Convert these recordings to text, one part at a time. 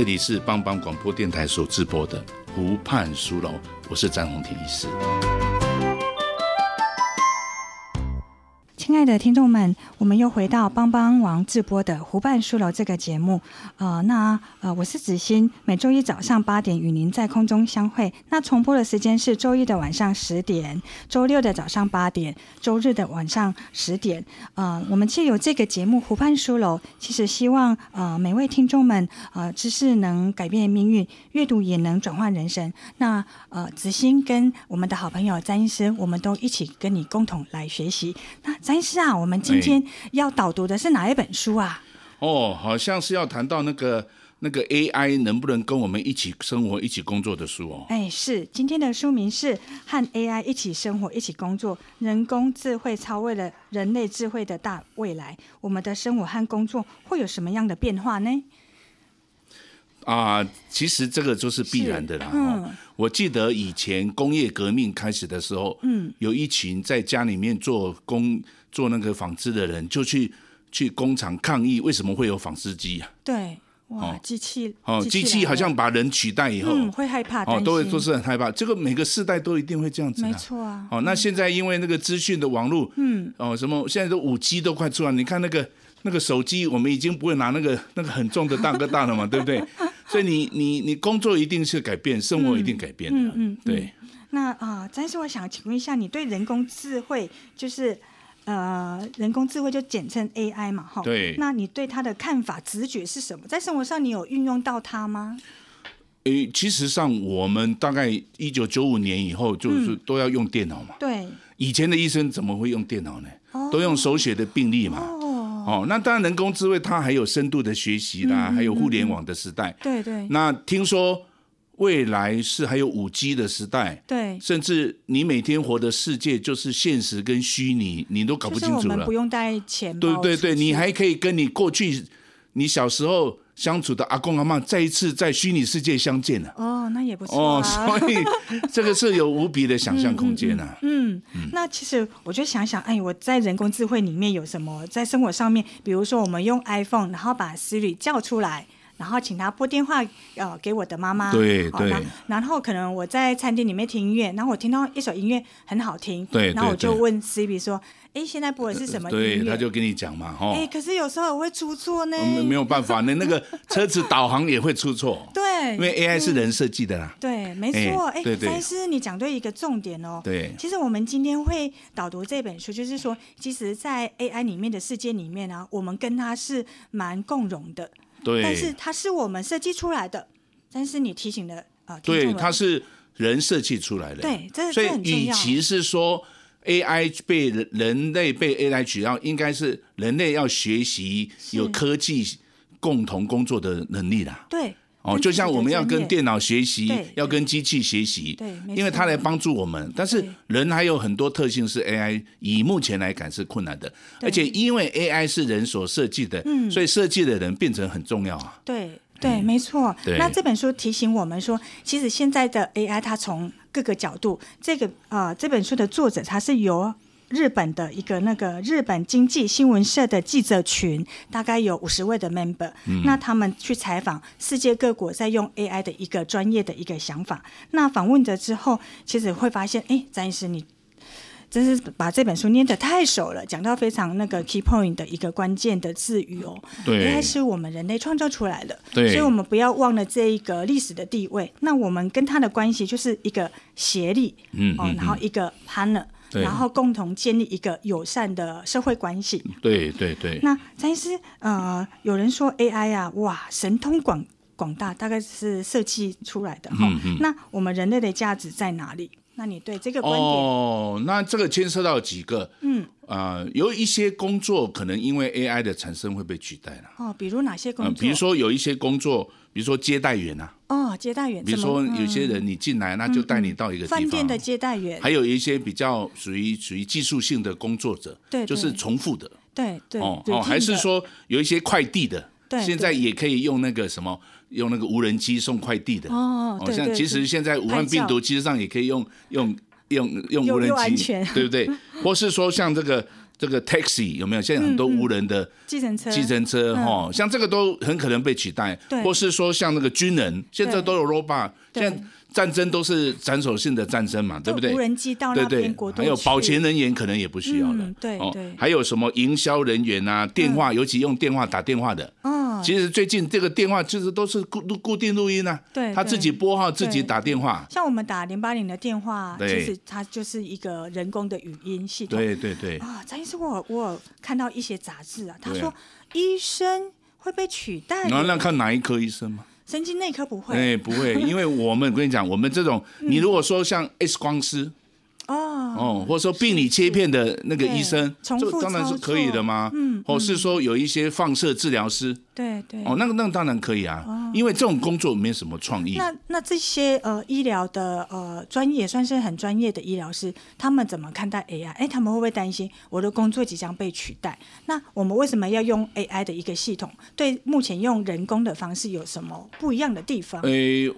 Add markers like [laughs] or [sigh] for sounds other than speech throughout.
这里是帮帮广播电台所直播的湖畔书楼，我是詹宏庭医师。亲爱的听众们，我们又回到帮帮王直播的湖畔书楼这个节目。呃，那呃，我是子欣，每周一早上八点与您在空中相会。那重播的时间是周一的晚上十点，周六的早上八点，周日的晚上十点。呃，我们借由这个节目湖畔书楼，其实希望呃每位听众们呃知识能改变命运，阅读也能转换人生。那呃，子欣跟我们的好朋友詹医师，我们都一起跟你共同来学习。那詹是啊，我们今天要导读的是哪一本书啊？哦，好像是要谈到那个那个 AI 能不能跟我们一起生活、一起工作的书哦。哎，是今天的书名是《和 AI 一起生活、一起工作：人工智慧超越了人类智慧的大未来》。我们的生活和工作会有什么样的变化呢？啊，其实这个就是必然的啦。嗯，我记得以前工业革命开始的时候，嗯，有一群在家里面做工。做那个纺织的人就去去工厂抗议，为什么会有纺织机啊？对，哇，机器哦，机器好像把人取代以后，嗯，会害怕，哦，都会都是很害怕。这个每个世代都一定会这样子，没错啊。哦，那现在因为那个资讯的网络，嗯，哦，什么现在都五 G 都快出来，你看那个那个手机，我们已经不会拿那个那个很重的大哥大了嘛，[laughs] 对不对？所以你你你工作一定是改变，生活一定改变的，嗯嗯，对。那啊，但是我想请问一下，你对人工智慧就是？呃，人工智慧就简称 AI 嘛，哈。对。那你对它的看法、直觉是什么？在生活上，你有运用到它吗？诶，其实上，我们大概一九九五年以后，就是都要用电脑嘛。对。以前的医生怎么会用电脑呢？都用手写的病历嘛。哦。哦，那当然，人工智慧它还有深度的学习啦，还有互联网的时代。对对。那听说。未来是还有五 G 的时代，对，甚至你每天活的世界就是现实跟虚拟，你都搞不清楚了。就是我们不用带钱包，对对对，你还可以跟你过去你小时候相处的阿公阿妈再一次在虚拟世界相见了。哦，那也不错啊。哦，[laughs] 所以这个是有无比的想象空间啊。嗯，嗯，嗯，那其实我就想想，哎，我在人工智慧里面有什么？在生活上面，比如说我们用 iPhone，然后把 Siri 叫出来。然后请他拨电话，呃，给我的妈妈。对对。然后可能我在餐厅里面听音乐，然后我听到一首音乐很好听。对。然后我就问 Siri 说：“哎，现在播的是什么音乐？”对，他就跟你讲嘛，哈。哎，可是有时候我会出错呢。没有办法，那那个车子导航也会出错。[laughs] 对。因为 AI 是人设计的啦。对，没错。哎，詹医师，你讲对一个重点哦。对。其实我们今天会导读这本书，就是说，其实，在 AI 里面的世界里面呢，我们跟他是蛮共融的。对，但是它是我们设计出来的，但是你提醒的啊，呃、对，它是人设计出来的，对，这所以与其是说 AI 被人类被 AI 取代，应该是人类要学习有科技共同工作的能力啦。对。哦，就像我们要跟电脑学习，要跟机器学习，对，因为它来帮助我们。但是人还有很多特性是 AI 以目前来讲是困难的，而且因为 AI 是人所设计的，所以设计的人变成很重要啊。对对，没错。那这本书提醒我们说，其实现在的 AI 它从各个角度，这个呃这本书的作者他是由。日本的一个那个日本经济新闻社的记者群，大概有五十位的 member，嗯，那他们去采访世界各国在用 AI 的一个专业的一个想法。那访问着之后，其实会发现，哎，张医师，你真是把这本书念得太熟了，讲到非常那个 key point 的一个关键的字语哦。对，AI 是我们人类创造出来的，对，所以我们不要忘了这一个历史的地位。那我们跟他的关系就是一个协力，嗯，哦，然后一个 partner。然后共同建立一个友善的社会关系。对对对。那詹医师，呃，有人说 AI 啊，哇，神通广广大，大概是设计出来的哈。嗯嗯。那我们人类的价值在哪里？那你对这个观点？哦，那这个牵涉到几个，嗯，啊、呃，有一些工作可能因为 AI 的产生会被取代了。哦，比如哪些工作？呃、比如说有一些工作，比如说接待员啊。哦，接待员。比如说有些人你进来，那就带你到一个地方。饭店的接待员。还有一些比较属于属于技术性的工作者，对，就是重复的。对对。哦哦，还是说有一些快递的，对，现在也可以用那个什么。用那个无人机送快递的。哦，像其实现在武汉病毒其实上也可以用用用用无人机，对不对？或是说像这个这个 taxi 有没有？现在很多无人的计程车，计程车哈，像这个都很可能被取代。或是说像那个军人，现在都有 robot，现在。战争都是斩首性的战争嘛，对不对？无人机到那边还有保全人员可能也不需要了。嗯、对对，还有什么营销人员啊，电话，嗯、尤其用电话打电话的。嗯，其实最近这个电话就是都是固固定录音啊。对，他自己拨号，自己打电话。像我们打零八零的电话，其实它就是一个人工的语音系统。对对对。啊，张医师，我我有看到一些杂志啊，他说医生会被取代。那那看哪一科医生吗？神经内科不会，哎，不会，[laughs] 因为我们我跟你讲，我们这种，你如果说像 X 光师。哦哦，或者说病理切片的那个医生，这当然是可以的嘛？嗯，或是说有一些放射治疗师，对对，哦，那个那个当然可以啊，因为这种工作没有什么创意。那那这些呃医疗的呃专业算是很专业的医疗师，他们怎么看待 AI？哎，他们会不会担心我的工作即将被取代？那我们为什么要用 AI 的一个系统？对目前用人工的方式有什么不一样的地方？呃，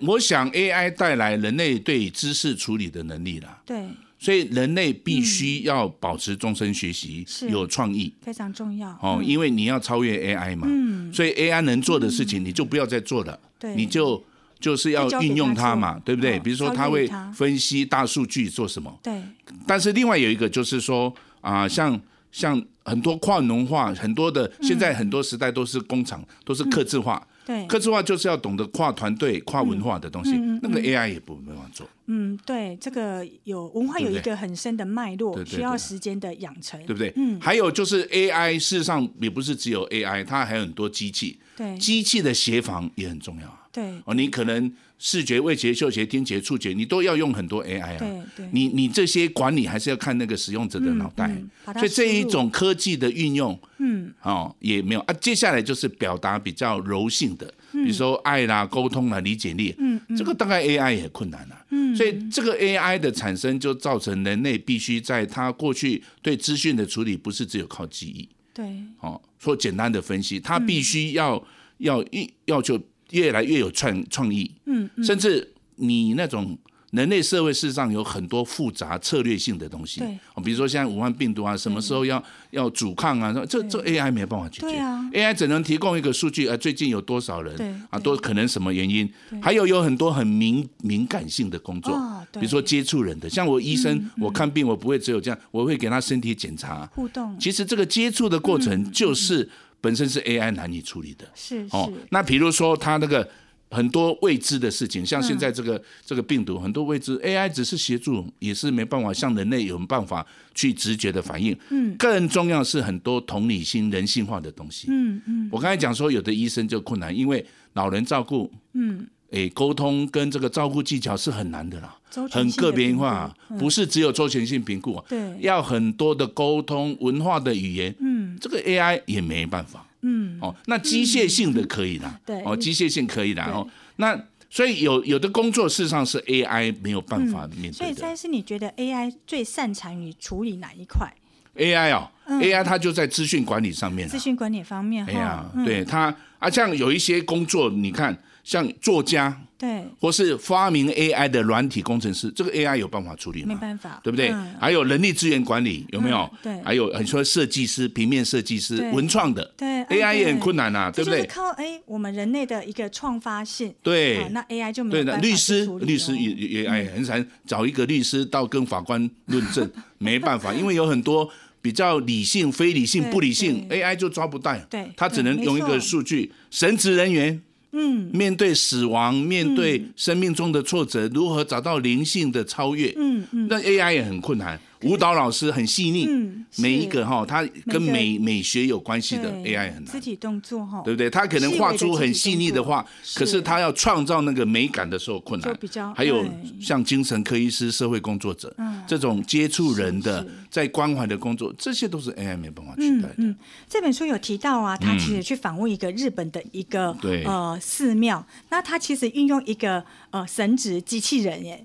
我想 AI 带来人类对知识处理的能力了。对。所以人类必须要保持终身学习，嗯、有创意非常重要哦，因为你要超越 AI 嘛，嗯、所以 AI 能做的事情你就不要再做了，嗯、你就就是要运用它嘛，对不对？比如说它会分析大数据做什么？对。但是另外有一个就是说啊、呃，像像很多跨农化，很多的现在很多时代都是工厂，都是刻字化。嗯对，客制化就是要懂得跨团队、跨文化的东西，嗯嗯嗯、那个 AI 也不没办法做。嗯，对，这个有文化有一个很深的脉络，对对对，需要时间的养成，对不对？嗯，还有就是 AI，事实上也不是只有 AI，它还有很多机器，对，机器的协防也很重要。对，哦，你可能。视觉、味觉、嗅觉、听觉、触觉，你都要用很多 AI 啊。对对。你你这些管理还是要看那个使用者的脑袋。嗯嗯、所以这一种科技的运用，嗯，哦，也没有啊。接下来就是表达比较柔性的，嗯、比如说爱啦、沟通啦、理解力，嗯，嗯这个大概 AI 也困难了。嗯。所以这个 AI 的产生，就造成人类必须在它过去对资讯的处理，不是只有靠记忆。对。哦，说简单的分析，它必须要、嗯、要一要求。越来越有创创意，嗯，嗯，甚至你那种人类社会事实上有很多复杂策略性的东西，对，比如说现在武汉病毒啊，什么时候要要阻抗啊，这这 AI 没办法解决，啊，AI 只能提供一个数据，啊，最近有多少人，对，啊，都可能什么原因，还有有很多很敏敏感性的工作，比如说接触人的，像我医生，我看病我不会只有这样，我会给他身体检查，互动，其实这个接触的过程就是。本身是 AI 难以处理的，是哦。那比如说，它那个很多未知的事情，像现在这个、嗯、这个病毒，很多未知，AI 只是协助，也是没办法像人类有办法去直觉的反应。嗯，更重要是很多同理心、人性化的东西。嗯嗯。嗯我刚才讲说，有的医生就困难，因为老人照顾，嗯，诶，沟通跟这个照顾技巧是很难的啦，很个别化，嗯、不是只有周全性评估，对，要很多的沟通、文化的语言。嗯。这个 AI 也没办法，嗯，哦，那机械性的可以啦，对、嗯，哦，机械性可以啦，哦，那所以有有的工作事实上是 AI 没有办法面对的。所以，但是你觉得 AI 最擅长于处理哪一块？AI 哦、嗯、，AI 它就在资讯管理上面，资讯管理方面，哎呀，对它啊，像有一些工作，你看。像作家，对，或是发明 AI 的软体工程师，这个 AI 有办法处理吗？没办法，对不对？还有人力资源管理有没有？对，还有很多设计师、平面设计师、文创的，对，AI 也很困难呐，对不对？靠哎，我们人类的一个创发性，对，那 AI 就没有办法律师，律师也也哎，很难找一个律师到跟法官论证，[laughs] 没办法，因为有很多比较理性、非理性、不理性，AI 就抓不到，对，他只能用一个数据，神职人员。嗯，面对死亡，面对生命中的挫折，嗯、如何找到灵性的超越？嗯嗯，嗯那 AI 也很困难。舞蹈老师很细腻，嗯，每一个哈，他跟美美学有关系的 AI 很难，肢体动作哈，对不对？他可能画出很细腻的画，可是他要创造那个美感的时候困难。比较还有像精神科医师、社会工作者这种接触人的，在关怀的工作，这些都是 AI 没办法取代的。嗯，这本书有提到啊，他其实去访问一个日本的一个呃寺庙，那他其实运用一个呃神职机器人耶。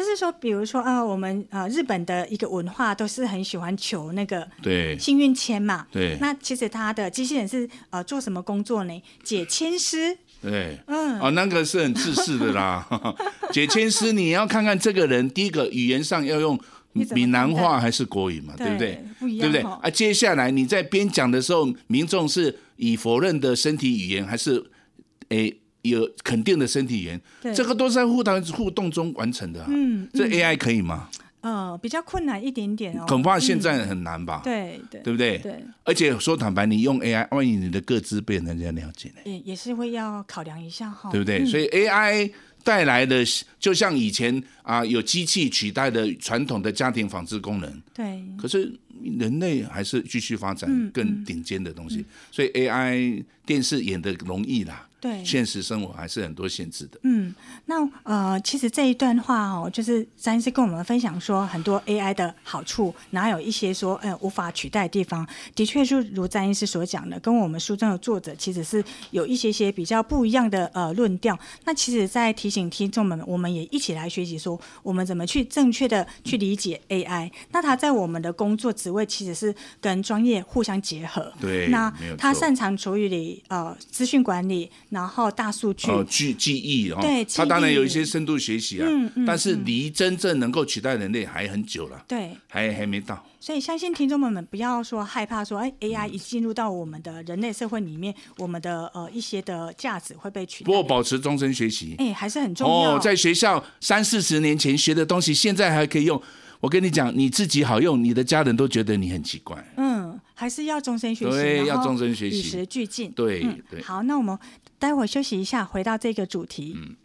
就是说，比如说，呃，我们呃日本的一个文化都是很喜欢求那个对幸运签嘛。对。那其实他的机器人是呃做什么工作呢？解签师。对。嗯。哦，那个是很自私的啦。[laughs] 解签师，你要看看这个人，第一个语言上要用闽南话还是国语嘛？对不对？不一样。对不对？啊，接下来你在边讲的时候，民众是以否认的身体语言，还是诶？有肯定的身体语言，这个都是在互动互动中完成的。嗯，这 AI 可以吗？呃，比较困难一点点哦。恐怕现在很难吧？对对，对不对？对。而且说坦白，你用 AI，万一你的个资被人家了解呢？也也是会要考量一下哈，对不对？所以 AI 带来的，就像以前啊，有机器取代的传统的家庭纺织功能。对。可是人类还是继续发展更顶尖的东西，所以 AI 电视演的容易啦。对，现实生活还是很多限制的。嗯，那呃，其实这一段话哦，就是詹医师跟我们分享说很多 AI 的好处，然后有一些说呃无法取代的地方，的确就如詹医师所讲的，跟我们书中的作者其实是有一些些比较不一样的呃论调。那其实，在提醒听众们，我们也一起来学习说，我们怎么去正确的去理解 AI。嗯、那它在我们的工作职位其实是跟专业互相结合。对，那它擅长处理呃资讯管理。然后大数据哦，记记忆哦，对，它当然有一些深度学习啊，嗯嗯、但是离真正能够取代人类还很久了，对，还还没到。所以相信听众们们不要说害怕说，哎，AI 一进入到我们的人类社会里面，我们的呃一些的价值会被取代。不过保持终身学习，哎，还是很重要。哦，在学校三四十年前学的东西，现在还可以用。我跟你讲，你自己好用，你的家人都觉得你很奇怪。嗯，还是要终身学习，对，要终身学习，与时俱进。对对。好，那我们。待会儿休息一下，回到这个主题。嗯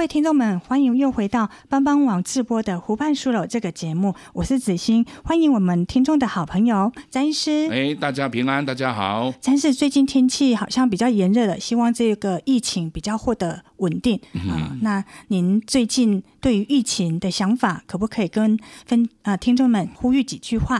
位听众们，欢迎又回到帮帮网直播的《湖畔书楼》这个节目，我是子欣，欢迎我们听众的好朋友詹医师。哎，大家平安，大家好。詹医师，最近天气好像比较炎热了，希望这个疫情比较获得稳定啊、嗯呃。那您最近对于疫情的想法，可不可以跟分啊、呃、听众们呼吁几句话？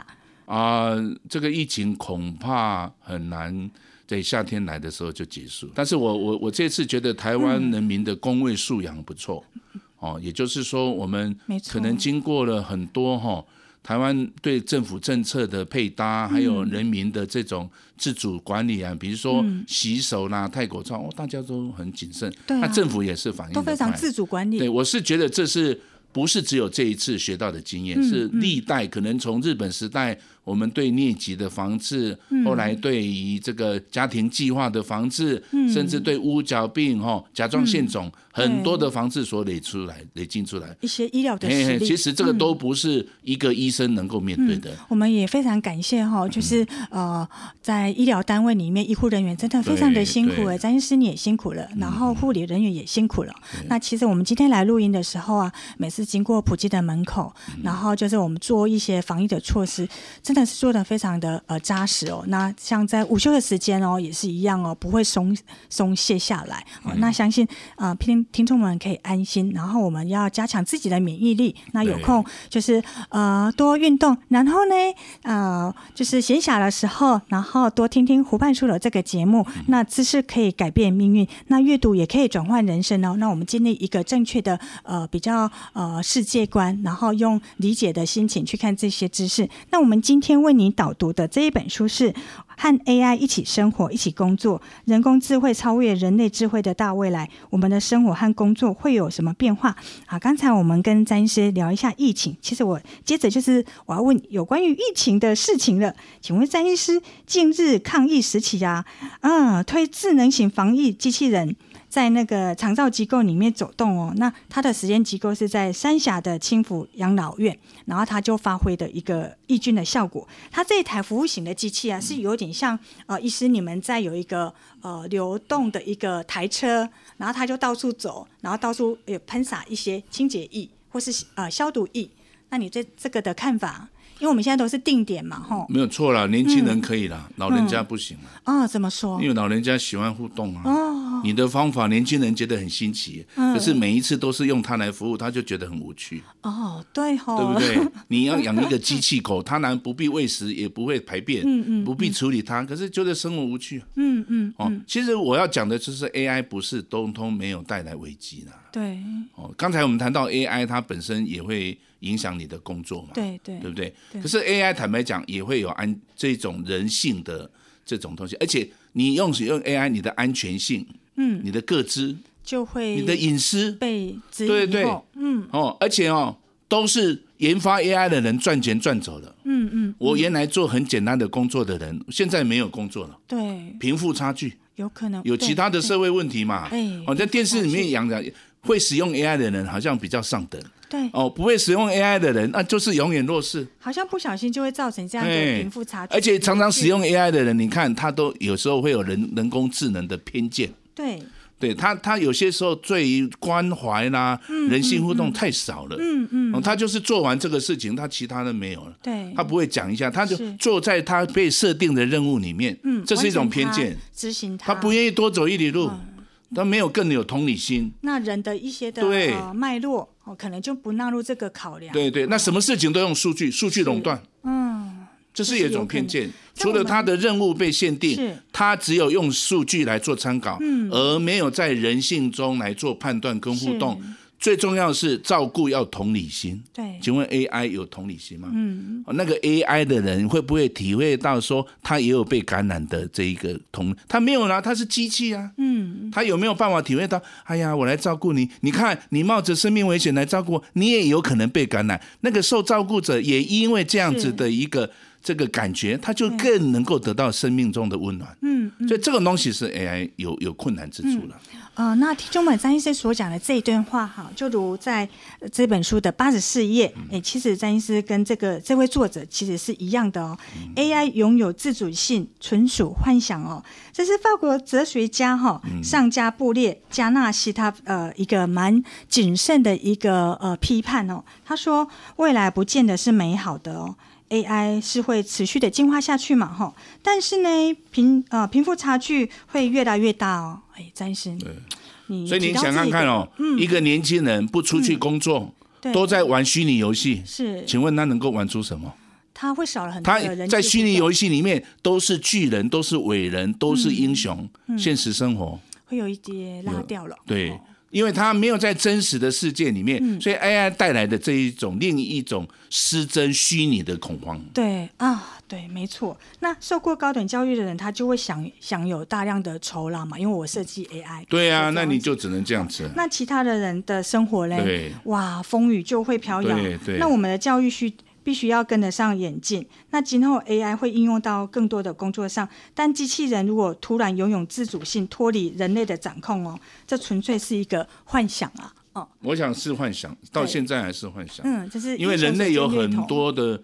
啊、呃，这个疫情恐怕很难。在夏天来的时候就结束，但是我我我这次觉得台湾人民的工位素养不错，嗯、哦，也就是说我们可能经过了很多哈、哦，台湾对政府政策的配搭，还有人民的这种自主管理啊，比如说洗手啦、戴口罩，哦，大家都很谨慎，那政府也是反应都非常自主管理。对，我是觉得这是不是只有这一次学到的经验，是历代可能从日本时代。我们对疟疾的防治，后来对于这个家庭计划的防治，嗯、甚至对乌脚病、哈甲状腺肿、嗯、很多的防治所累出来、累进出来。一些医疗的实力。其实这个都不是一个医生能够面对的。我们也非常感谢哈，就是呃，在医疗单位里面，医护人员真的非常的辛苦哎，张医师你也辛苦了，然后护理人员也辛苦了。嗯、那其实我们今天来录音的时候啊，每次经过普济的门口，然后就是我们做一些防疫的措施，真的。的是做的非常的呃扎实哦。那像在午休的时间哦，也是一样哦，不会松松懈下来哦。那相信啊，听听众们可以安心。然后我们要加强自己的免疫力。那有空就是呃多运动，然后呢呃就是闲暇的时候，然后多听听湖畔书楼这个节目。那知识可以改变命运，那阅读也可以转换人生哦。那我们建立一个正确的呃比较呃世界观，然后用理解的心情去看这些知识。那我们今天为你导读的这一本书是《和 AI 一起生活，一起工作：人工智慧超越人类智慧的大未来》。我们的生活和工作会有什么变化？啊，刚才我们跟詹医师聊一下疫情，其实我接着就是我要问有关于疫情的事情了。请问詹医师，近日抗疫时期啊，嗯，推智能型防疫机器人。在那个长照机构里面走动哦，那他的实验机构是在三峡的轻抚养老院，然后他就发挥的一个抑菌的效果。他这一台服务型的机器啊，是有点像呃，医师你们在有一个呃流动的一个台车，然后他就到处走，然后到处有喷洒一些清洁液或是呃消毒液。那你对这个的看法？因为我们现在都是定点嘛，吼，没有错啦，年轻人可以啦，嗯、老人家不行了。啊、嗯哦，怎么说？因为老人家喜欢互动啊。哦，你的方法，年轻人觉得很新奇，嗯、可是每一次都是用它来服务，他就觉得很无趣。哦，对吼，对不对？[laughs] 你要养一个机器狗，它然不必喂食，也不会排便，嗯嗯，不必处理它，可是觉得生活无趣。嗯嗯。哦，其实我要讲的就是 AI 不是通通没有带来危机啦。对。哦，刚才我们谈到 AI，它本身也会。影响你的工作嘛？对对，对不对？可是 AI 坦白讲也会有安这种人性的这种东西，而且你用使用 AI，你的安全性，嗯，你的个资就会，你的隐私被质疑，对对，嗯。哦，而且哦，都是研发 AI 的人赚钱赚走了，嗯嗯，我原来做很简单的工作的人，现在没有工作了，对，贫富差距。有可能有其他的社会问题嘛？哎，哦，在电视里面养的，会使用 AI 的人好像比较上等。对哦，不会使用 AI 的人，那就是永远弱势。好像不小心就会造成这样的贫富差距。而且常常使用 AI 的人，你看他都有时候会有人人工智能的偏见。对，对他他有些时候对于关怀啦、嗯、人性互动太少了。嗯嗯，嗯，他就是做完这个事情，他其他的没有了。对，他不会讲一下，他就坐在他被设定的任务里面。嗯，这是一种偏见。执行他，他不愿意多走一里路。嗯他没有更有同理心，那人的一些的对、呃、脉络哦，可能就不纳入这个考量。对对，那什么事情都用数据，数据垄断，嗯，这是一种偏见。除了他的任务被限定，他只有用数据来做参考，嗯，而没有在人性中来做判断跟互动。最重要的是照顾要同理心。对，请问 AI 有同理心吗？嗯，那个 AI 的人会不会体会到说他也有被感染的这一个同？他没有啦，他是机器啊。嗯，他有没有办法体会到？哎呀，我来照顾你，你看你冒着生命危险来照顾我，你也有可能被感染。那个受照顾者也因为这样子的一个这个感觉，他就更能够得到生命中的温暖。嗯，所以这个东西是 AI 有有困难之处了。呃，那听众们，张医师所讲的这一段话，哈，就如在这本书的八十四页，哎、欸，其实张医师跟这个这位作者其实是一样的哦。嗯、AI 拥有自主性，纯属幻想哦。这是法国哲学家哈尚加布列加纳西他呃一个蛮谨慎的一个呃批判哦。他说，未来不见得是美好的哦。AI 是会持续的进化下去嘛？哈，但是呢，贫呃贫富差距会越来越大哦。哎，詹医生，对，你所以你想看看哦，嗯、一个年轻人不出去工作，嗯、都在玩虚拟游戏，是，请问他能够玩出什么？他会少了很多人。他在虚拟游戏里面都是巨人，都是伟人，都是英雄，现实生活会有一些拉掉了。对。因为他没有在真实的世界里面，嗯、所以 AI 带来的这一种另一种失真虚拟的恐慌。对啊，对，没错。那受过高等教育的人，他就会享享有大量的酬劳嘛，因为我设计 AI。对啊，那你就只能这样子。那其他的人的生活嘞？对哇，风雨就会飘摇。对对。那我们的教育需。必须要跟得上演进。那今后 AI 会应用到更多的工作上，但机器人如果突然拥有自主性，脱离人类的掌控哦，这纯粹是一个幻想啊！哦，我想是幻想，到现在还是幻想。嗯，就是因为人类有很多的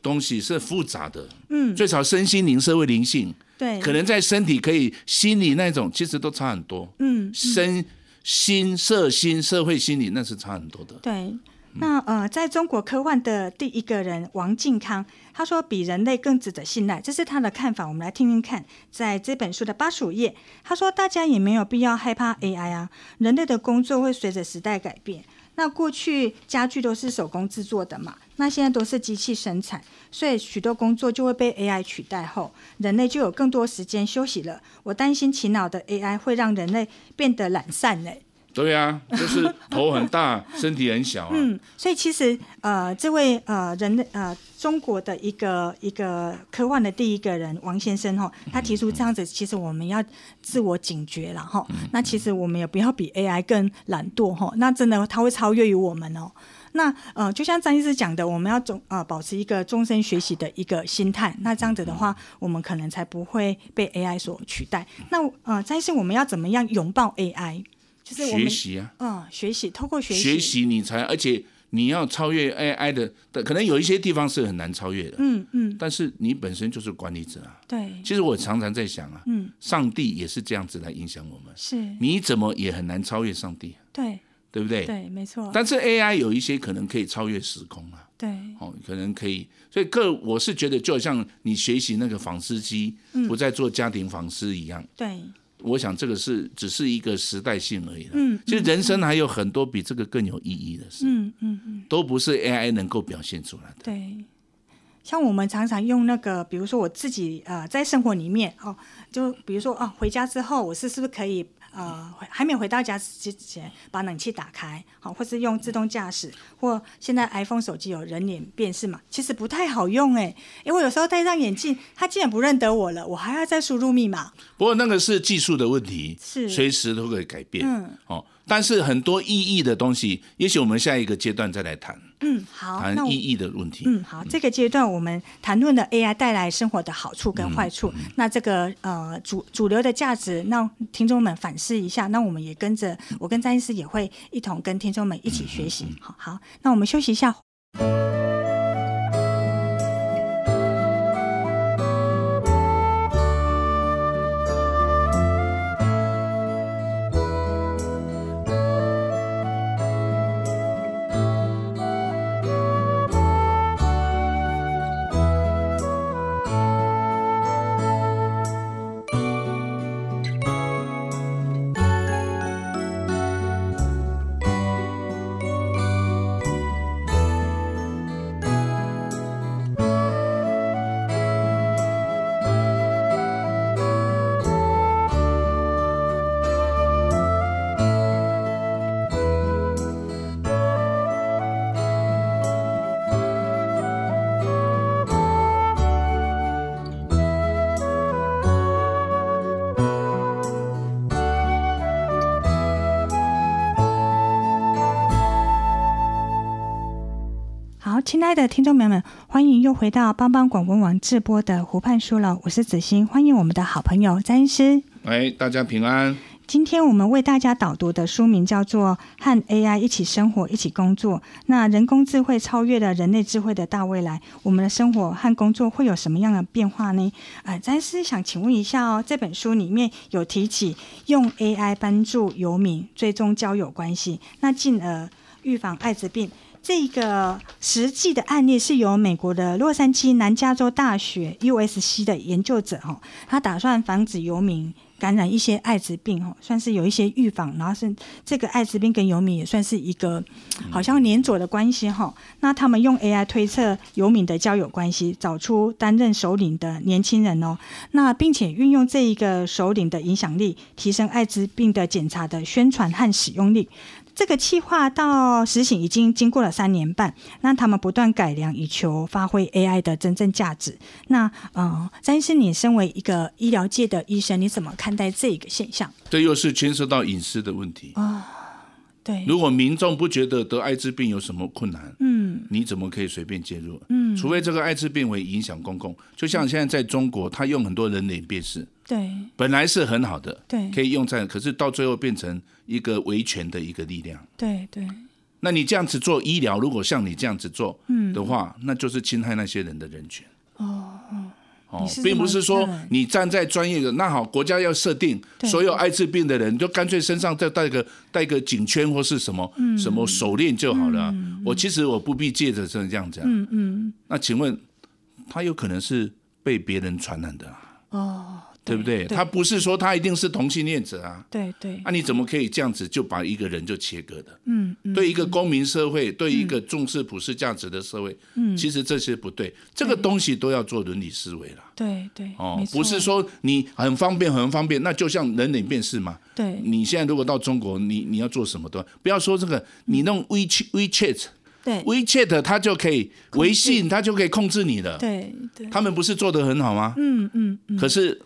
东西是复杂的。嗯，最少身心灵、社会灵性，对，可能在身体可以心理那种，其实都差很多。嗯，身心、社心、社会心理那是差很多的。对。那呃，在中国科幻的第一个人王靖康，他说比人类更值得信赖，这是他的看法。我们来听听看，在这本书的八十五页，他说大家也没有必要害怕 AI 啊，人类的工作会随着时代改变。那过去家具都是手工制作的嘛，那现在都是机器生产，所以许多工作就会被 AI 取代后，人类就有更多时间休息了。我担心勤劳的 AI 会让人类变得懒散嘞。对呀、啊，就是头很大，身体很小啊。嗯，所以其实呃，这位呃人类呃中国的一个一个科幻的第一个人王先生哈，他提出这样子，其实我们要自我警觉了哈。那其实我们也不要比 AI 更懒惰哈，那真的他会超越于我们哦。那呃，就像张医师讲的，我们要终呃保持一个终身学习的一个心态，那这样子的话，我们可能才不会被 AI 所取代。那呃，张医师，我们要怎么样拥抱 AI？就是学习啊，嗯，学习，透过学习，学习你才，而且你要超越 AI 的，可能有一些地方是很难超越的，嗯嗯，但是你本身就是管理者啊，对，其实我常常在想啊，嗯，上帝也是这样子来影响我们，是，你怎么也很难超越上帝，对，对不对？对，没错。但是 AI 有一些可能可以超越时空啊，对，哦，可能可以，所以各我是觉得，就好像你学习那个纺织机，不再做家庭纺织一样，对。我想这个是只是一个时代性而已。嗯，其实人生还有很多比这个更有意义的事。嗯嗯嗯，都不是 AI 能够表现出来的。对，像我们常常用那个，比如说我自己呃，在生活里面哦，就比如说哦，回家之后我是是不是可以？呃，还没回到家之前，把冷气打开，好，或是用自动驾驶，或现在 iPhone 手机有人脸辨识嘛，其实不太好用哎，因为我有时候戴上眼镜，它竟然不认得我了，我还要再输入密码。不过那个是技术的问题，是随时都可以改变。嗯，哦。但是很多意义的东西，也许我们下一个阶段再来谈。嗯，好，谈意义的问题。嗯，好，这个阶段我们谈论了 AI 带来生活的好处跟坏处。嗯嗯、那这个呃主主流的价值，让听众们反思一下。那我们也跟着，我跟詹医师也会一同跟听众们一起学习。好、好，那我们休息一下。爱的听众朋友们，欢迎又回到帮帮广播网直播的湖畔书楼，我是子欣，欢迎我们的好朋友詹医师。哎，大家平安。今天我们为大家导读的书名叫做《和 AI 一起生活，一起工作》。那人工智慧超越了人类智慧的大未来，我们的生活和工作会有什么样的变化呢？呃，詹医师想请问一下哦，这本书里面有提起用 AI 帮助游民追踪交友关系，那进而预防艾滋病。这个实际的案例是由美国的洛杉矶南加州大学 USC 的研究者哈，他打算防止游民感染一些艾滋病哈，算是有一些预防，然后是这个艾滋病跟游民也算是一个好像连锁的关系哈。那他们用 AI 推测游民的交友关系，找出担任首领的年轻人哦，那并且运用这一个首领的影响力，提升艾滋病的检查的宣传和使用率。这个计划到实行已经经过了三年半，那他们不断改良，以求发挥 AI 的真正价值。那呃，詹医师，你身为一个医疗界的医生，你怎么看待这个现象？这又是牵涉到隐私的问题啊。对，如果民众不觉得得艾滋病有什么困难，嗯，你怎么可以随便介入？嗯，除非这个艾滋病会影响公共，就像现在在中国，他用很多人脸辨识，对，本来是很好的，对，可以用在，可是到最后变成一个维权的一个力量，对对。那你这样子做医疗，如果像你这样子做，嗯，的话，那就是侵害那些人的人权。哦，哦，并不是说你站在专业的那好，国家要设定所有艾滋病的人就干脆身上再带个带个颈圈或是什么、嗯、什么手链就好了。嗯、我其实我不必借着这样子。嗯嗯。那请问他有可能是被别人传染的、啊？哦。对不对？他不是说他一定是同性恋者啊。对对。那你怎么可以这样子就把一个人就切割的？嗯。对一个公民社会，对一个重视普世价值的社会，嗯，其实这些不对。这个东西都要做伦理思维了。对对。哦，不是说你很方便很方便，那就像人脸辨识嘛。对。你现在如果到中国，你你要做什么都不要说这个，你弄 WeChat WeChat，对 WeChat 它就可以，微信它就可以控制你了。对对。他们不是做得很好吗？嗯嗯。可是。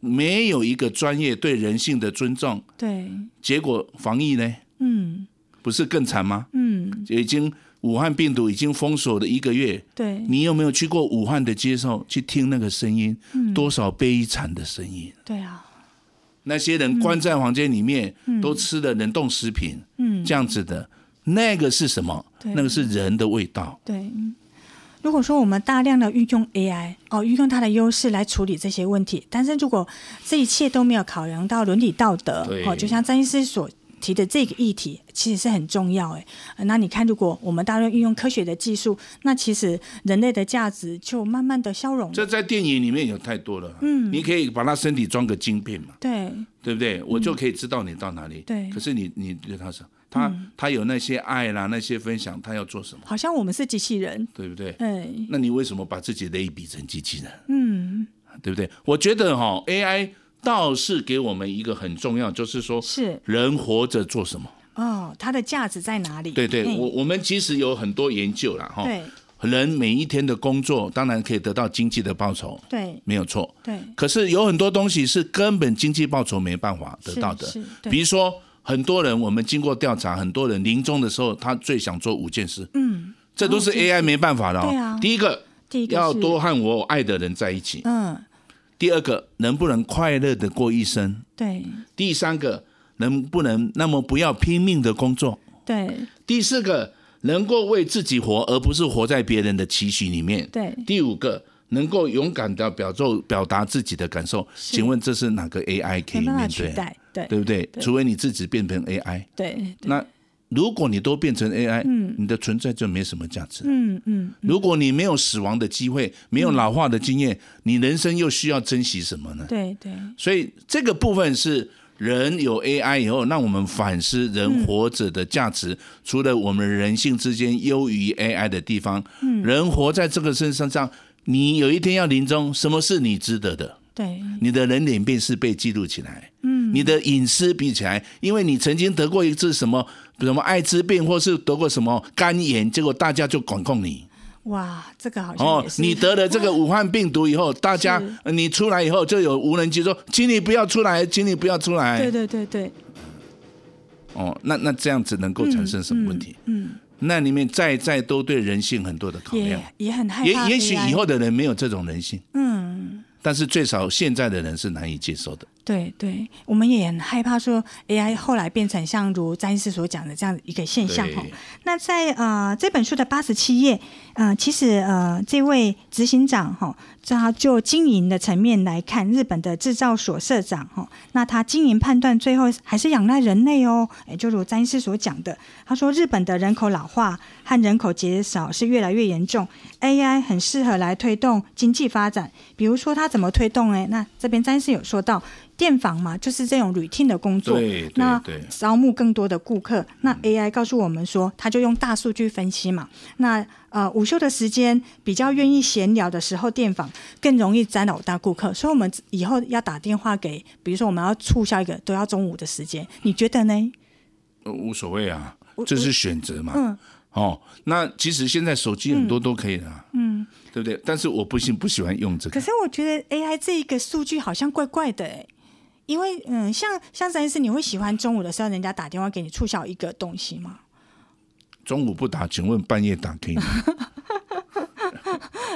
没有一个专业对人性的尊重，对，结果防疫呢？嗯，不是更惨吗？嗯，已经武汉病毒已经封锁了一个月，对，你有没有去过武汉的街上去听那个声音？嗯，多少悲惨的声音？对啊，那些人关在房间里面，嗯，都吃了冷冻食品，嗯，这样子的，那个是什么？对，那个是人的味道，对。如果说我们大量的运用 AI 哦，运用它的优势来处理这些问题，但是如果这一切都没有考量到伦理道德哦，就像詹医师所提的这个议题，其实是很重要哎。那你看，如果我们大量运用科学的技术，那其实人类的价值就慢慢的消融。这在电影里面有太多了，嗯，你可以把他身体装个晶片嘛，对，对不对？我就可以知道你到哪里，对。可是你你对他说。他他有那些爱啦，那些分享，他要做什么？好像我们是机器人，对不对？哎，那你为什么把自己类比成机器人？嗯，对不对？我觉得哈，AI 倒是给我们一个很重要，就是说，是人活着做什么？哦，它的价值在哪里？对对，我我们其实有很多研究了哈。对，人每一天的工作，当然可以得到经济的报酬，对，没有错。对，可是有很多东西是根本经济报酬没办法得到的，比如说。很多人，我们经过调查，很多人临终的时候，他最想做五件事。嗯，这都是 AI 没办法的哦。对啊。第一个，第一个要多和我爱的人在一起。嗯。第二个，能不能快乐的过一生？对。第三个，能不能那么不要拼命的工作？对。第四个，能够为自己活，而不是活在别人的期许里面。对。第五个。能够勇敢的表奏表达自己的感受，请问这是哪个 AI 可以面对？对，对不对？除非你自己变成 AI。对。那如果你都变成 AI，嗯，你的存在就没什么价值。嗯嗯。如果你没有死亡的机会，没有老化的经验，你人生又需要珍惜什么呢？对对。所以这个部分是人有 AI 以后，让我们反思人活着的价值。除了我们人性之间优于 AI 的地方，嗯，人活在这个身上上。你有一天要临终，什么是你值得的？对，你的人脸便是被记录起来，嗯，你的隐私比起来，因为你曾经得过一次什么什么艾滋病，或是得过什么肝炎，结果大家就管控你。哇，这个好像哦，你得了这个武汉病毒以后，大家 [laughs] 你出来以后就有无人机说，请你不要出来，请你不要出来。对对对对。哦，那那这样子能够产生什么问题？嗯。嗯那里面再再都对人性很多的考量，也也很害怕。也也许以后的人没有这种人性，嗯，但是最少现在的人是难以接受的。对对，我们也很害怕说 AI 后来变成像如詹医师所讲的这样一个现象哈。那在呃这本书的八十七页，呃，其实呃这位执行长哈。他就经营的层面来看，日本的制造所社长哈，那他经营判断最后还是仰赖人类哦。诶，就如詹医师所讲的，他说日本的人口老化和人口减少是越来越严重，AI 很适合来推动经济发展。比如说他怎么推动呢？那这边詹医师有说到。电访嘛，就是这种 routine 的工作。对对对，那招募更多的顾客，那 AI 告诉我们说，他就用大数据分析嘛。那呃，午休的时间比较愿意闲聊的时候电访，更容易沾到大顾客。所以，我们以后要打电话给，比如说我们要促销一个，都要中午的时间。你觉得呢？呃，无所谓啊，这是选择嘛。嗯。哦，那其实现在手机很多都可以的，嗯，嗯，对不对？但是我不行，不喜欢用这个。可是我觉得 AI 这一个数据好像怪怪的诶。因为嗯，像像詹医师，你会喜欢中午的时候人家打电话给你促销一个东西吗？中午不打，请问半夜打可以吗？[laughs]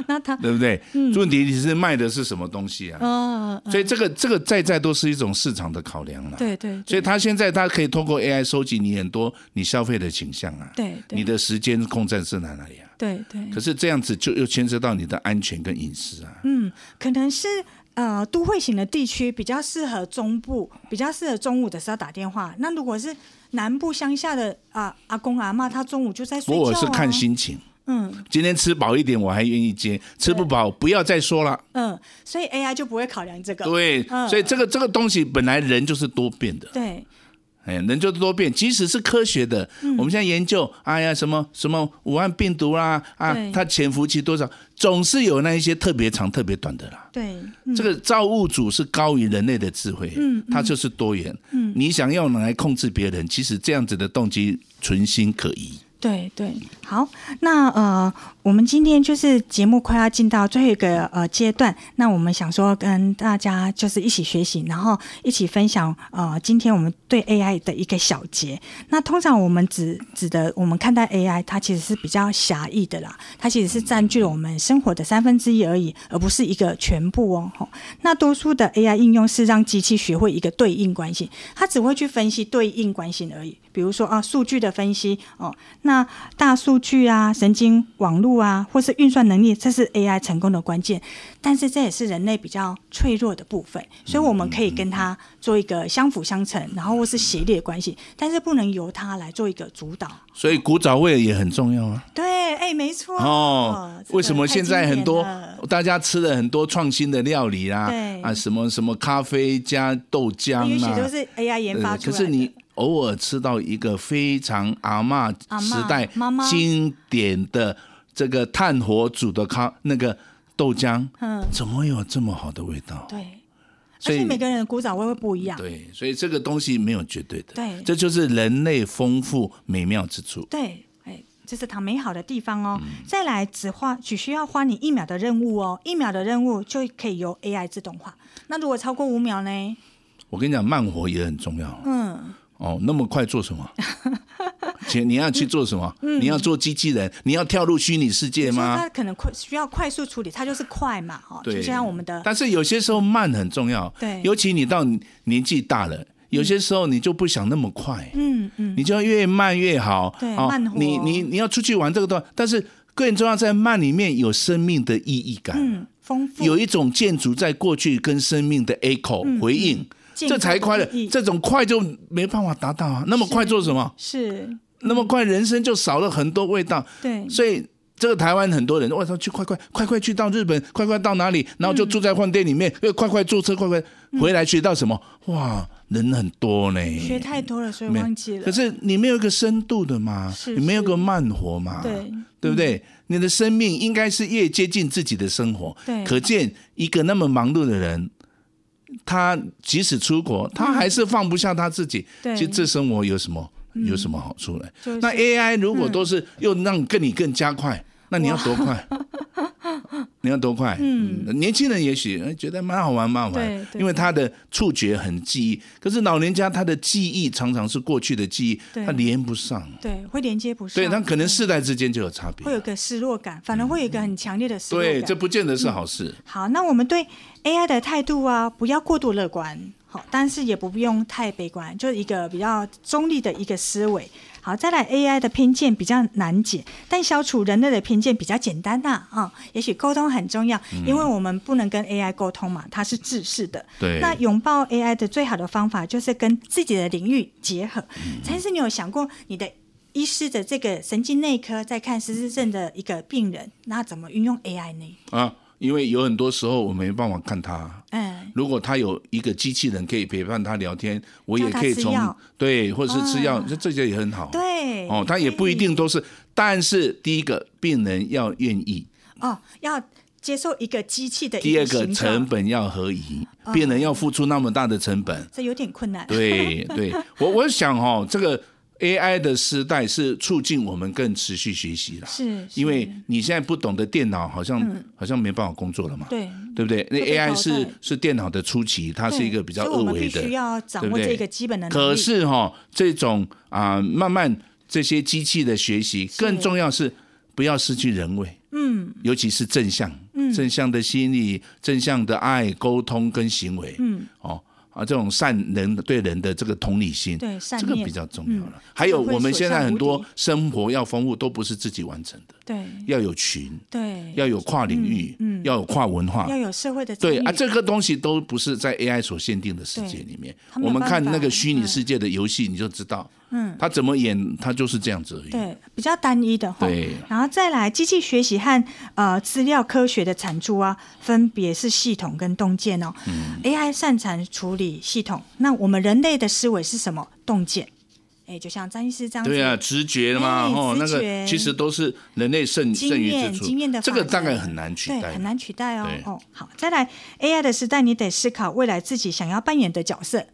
那他 [laughs] 对不对？嗯，问题你是卖的是什么东西啊？嗯，所以这个这个在在都是一种市场的考量了。对对。所以他现在他可以通过 AI 收集你很多你消费的倾向啊。对。你的时间控制是在哪里啊？对对。可是这样子就又牵涉到你的安全跟隐私啊。嗯，可能是呃都会型的地区比较适合中部，比较适合中午的时候打电话。那如果是南部乡下的啊、呃、阿公阿妈，他中午就在睡觉、啊。我是看心情。嗯，今天吃饱一点，我还愿意接；吃不饱，不要再说了。嗯，所以 AI 就不会考量这个。对，嗯、所以这个这个东西本来人就是多变的。对，哎，人就是多变，即使是科学的，嗯、我们现在研究，哎呀，什么什么武汉病毒啦，啊，它潜伏期多少，总是有那一些特别长、特别短的啦。对，嗯、这个造物主是高于人类的智慧，嗯，它就是多元。嗯，你想用来控制别人，其实这样子的动机存心可疑。对对，好，那呃，我们今天就是节目快要进到最后一个呃阶段，那我们想说跟大家就是一起学习，然后一起分享呃，今天我们对 AI 的一个小结。那通常我们指指的我们看待 AI，它其实是比较狭义的啦，它其实是占据了我们生活的三分之一而已，而不是一个全部哦。那多数的 AI 应用是让机器学会一个对应关系，它只会去分析对应关系而已。比如说啊，数据的分析哦，那大数据啊，神经网络啊，或是运算能力，这是 AI 成功的关键。但是这也是人类比较脆弱的部分，所以我们可以跟它做一个相辅相成，然后或是协力的关系，但是不能由它来做一个主导。所以古早味也很重要啊。对，哎，没错。哦，为什么现在很多大家吃了很多创新的料理啦？对啊，什么什么咖啡加豆浆啊，也许都是 AI 研发出来的。可是你。偶尔吃到一个非常阿嬷时代经典的这个炭火煮的咖那个豆浆，嗯，怎么有这么好的味道？对，所以每个人的古早味会不一样。对，所以这个东西没有绝对的。对，这就是人类丰富美妙之处。对，哎，这是它美好的地方哦。嗯、再来，只花只需要花你一秒的任务哦，一秒的任务就可以由 AI 自动化。那如果超过五秒呢？我跟你讲，慢活也很重要。嗯。哦，那么快做什么？姐，你要去做什么？[laughs] 嗯、你要做机器人？你要跳入虚拟世界吗？它可能快需要快速处理，它就是快嘛，哈。对，就像我们的。但是有些时候慢很重要。对。尤其你到年纪大了，有些时候你就不想那么快。嗯嗯。你就要越慢越好。对。哦、慢活。你你你要出去玩这个段，但是更重要在慢里面有生命的意义感。嗯。丰富。有一种建筑在过去跟生命的 echo、嗯、回应。这才快了，这种快就没办法达到啊！那么快做什么？是，是那么快，人生就少了很多味道。对，所以这个台湾很多人，我说去快快快快去到日本，快快到哪里，然后就住在饭店里面，又、嗯、快快坐车，快快回来学到什么？嗯、哇，人很多呢，学太多了，所以忘记了。可是你没有一个深度的嘛，是是你没有个慢活嘛，对，对不对？嗯、你的生命应该是越接近自己的生活。对，可见一个那么忙碌的人。他即使出国，他还是放不下他自己。对，其实这生活有什么有什么好处呢？那 AI 如果都是又让跟你更加快，那你要多快？[laughs] 你要多快？嗯，年轻人也许觉得蛮好玩，蛮好玩，因为他的触觉很记忆。可是老人家他的记忆常常是过去的记忆，他连不上。对，会连接不上。对，他可能世代之间就有差别，会有个失落感，反而会有一个很强烈的失落感。对，这不见得是好事。好，那我们对 AI 的态度啊，不要过度乐观，好，但是也不用太悲观，就是一个比较中立的一个思维。好，再来 AI 的偏见比较难解，但消除人类的偏见比较简单呐啊、哦。也许沟通很重要，因为我们不能跟 AI 沟通嘛，它是自私的。对。那拥抱 AI 的最好的方法就是跟自己的领域结合。但、嗯、是你有想过，你的医师的这个神经内科在看失智症的一个病人，那怎么运用 AI 呢？啊。因为有很多时候我没办法看他，嗯，如果他有一个机器人可以陪伴他聊天，我也可以从对，或者是吃药，这这些也很好，对，哦，他也不一定都是，但是第一个病人要愿意，哦，要接受一个机器的，第二个成本要合宜，病人要付出那么大的成本，这有点困难，对对，我我想哦，这个。AI 的时代是促进我们更持续学习了，是，因为你现在不懂得电脑，好像好像没办法工作了嘛，对，对不对？那 AI 是是电脑的初期，它是一个比较二维的，需要掌握这个基本的能力。可是哈，这种啊，慢慢这些机器的学习，更重要是不要失去人味，嗯，尤其是正向，正向的心理、正向的爱、沟通跟行为，嗯，哦。啊，这种善人对人的这个同理心，这个比较重要了。还有我们现在很多生活要丰富，都不是自己完成的，对，要有群，对，要有跨领域，嗯，要有跨文化，要有社会的对啊，这个东西都不是在 AI 所限定的世界里面。我们看那个虚拟世界的游戏，你就知道。嗯，他怎么演，他就是这样子而已。对，比较单一的。对，然后再来机器学习和呃资料科学的产出啊，分别是系统跟洞见哦。嗯，AI 擅长处理系统，那我们人类的思维是什么？洞见。哎，就像张医师这样子。对啊，直觉嘛，哦，那个其实都是人类剩剩余之处。经验的，这个大概很难取代，很难取代哦。哦，好，再来 AI 的时代，你得思考未来自己想要扮演的角色。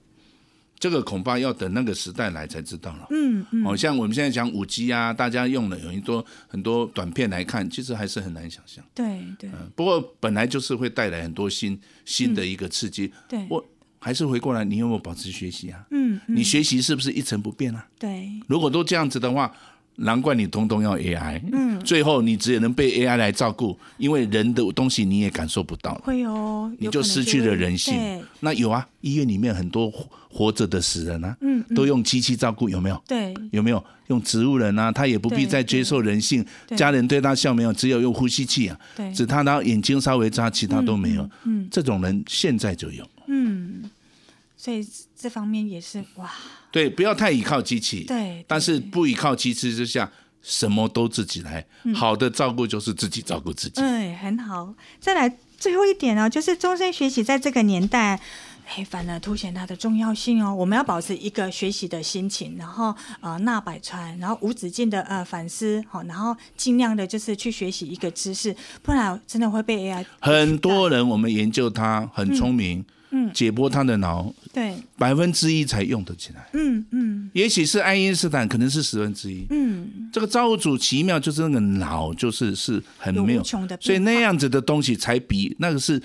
这个恐怕要等那个时代来才知道了。嗯嗯，好、嗯、像我们现在讲五 G 啊，大家用了有很多很多短片来看，其实还是很难想象。对对、嗯。不过本来就是会带来很多新新的一个刺激。嗯、对。我还是回过来，你有没有保持学习啊？嗯。嗯，你学习是不是一成不变啊？对。如果都这样子的话。难怪你通通要 AI，嗯，最后你只能被 AI 来照顾，因为人的东西你也感受不到了，会哦，你就失去了人性。那有啊，医院里面很多活着的死人啊，嗯，都用机器照顾，有没有？对，有没有用植物人啊？他也不必再接受人性，家人对他笑没有？只有用呼吸器啊，对，只他他眼睛稍微眨，其他都没有。嗯，这种人现在就有。嗯，所以这方面也是哇。对，不要太依靠机器。对，但是不依靠机器之下，什么都自己来。好的照顾就是自己照顾自己。嗯，很好。再来最后一点呢，就是终身学习，在这个年代，哎，反而凸显它的重要性哦。我们要保持一个学习的心情，然后呃，纳百川，然后无止境的呃反思，好，然后尽量的就是去学习一个知识，不然真的会被 AI。很多人我们研究他很聪明。嗯嗯，解剖他的脑，对，百分之一才用得起来。嗯嗯，也许是爱因斯坦，可能是十分之一。嗯，这个造物主奇妙，就是那个脑，就是是很没有，有，所以那样子的东西才比那个是，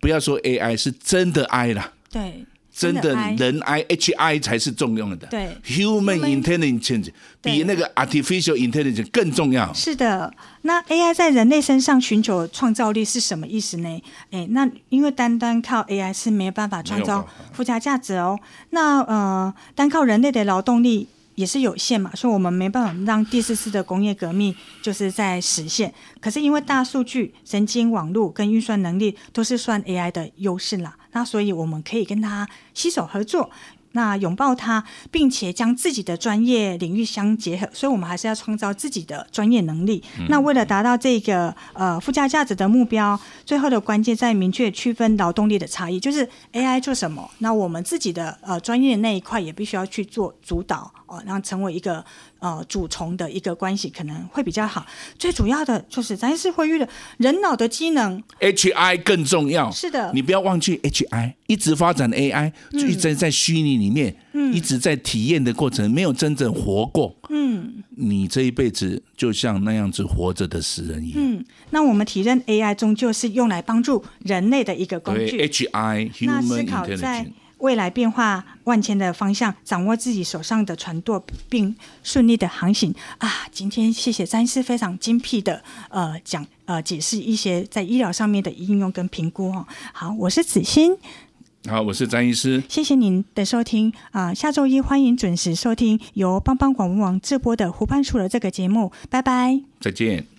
不要说 AI 是真的 I 啦。对。真的人 I H I 才是重要的，对，Human Intelligence 比那个 Artificial Intelligence 更重要。是的，那 AI 在人类身上寻求创造力是什么意思呢？哎，那因为单单靠 AI 是没有办法创造附加价值哦。那呃，单靠人类的劳动力。也是有限嘛，所以我们没办法让第四次的工业革命就是在实现。可是因为大数据、神经网络跟运算能力都是算 AI 的优势啦，那所以我们可以跟他携手合作。那拥抱它，并且将自己的专业领域相结合，所以我们还是要创造自己的专业能力。嗯、那为了达到这个呃附加价值的目标，最后的关键在明确区分劳动力的差异，就是 AI 做什么，那我们自己的呃专业的那一块也必须要去做主导哦，然后成为一个。呃，主从的一个关系可能会比较好。最主要的就是咱是会遇的人脑的机能，H I 更重要。是的，你不要忘记 H I 一直发展 A I，就一直在虚拟里面，嗯，一直在体验的过程，没有真正活过。嗯，你这一辈子就像那样子活着的死人一样。嗯，那我们体认 A I 终究是用来帮助人类的一个工具。H I Human Intelligence。未来变化万千的方向，掌握自己手上的船舵，并顺利的航行啊！今天谢谢詹医师非常精辟的呃讲呃解释一些在医疗上面的应用跟评估哦。好，我是子欣。好，我是詹医师。谢谢您的收听啊、呃！下周一欢迎准时收听由帮帮广播网直播的《湖畔书楼》这个节目。拜拜，再见。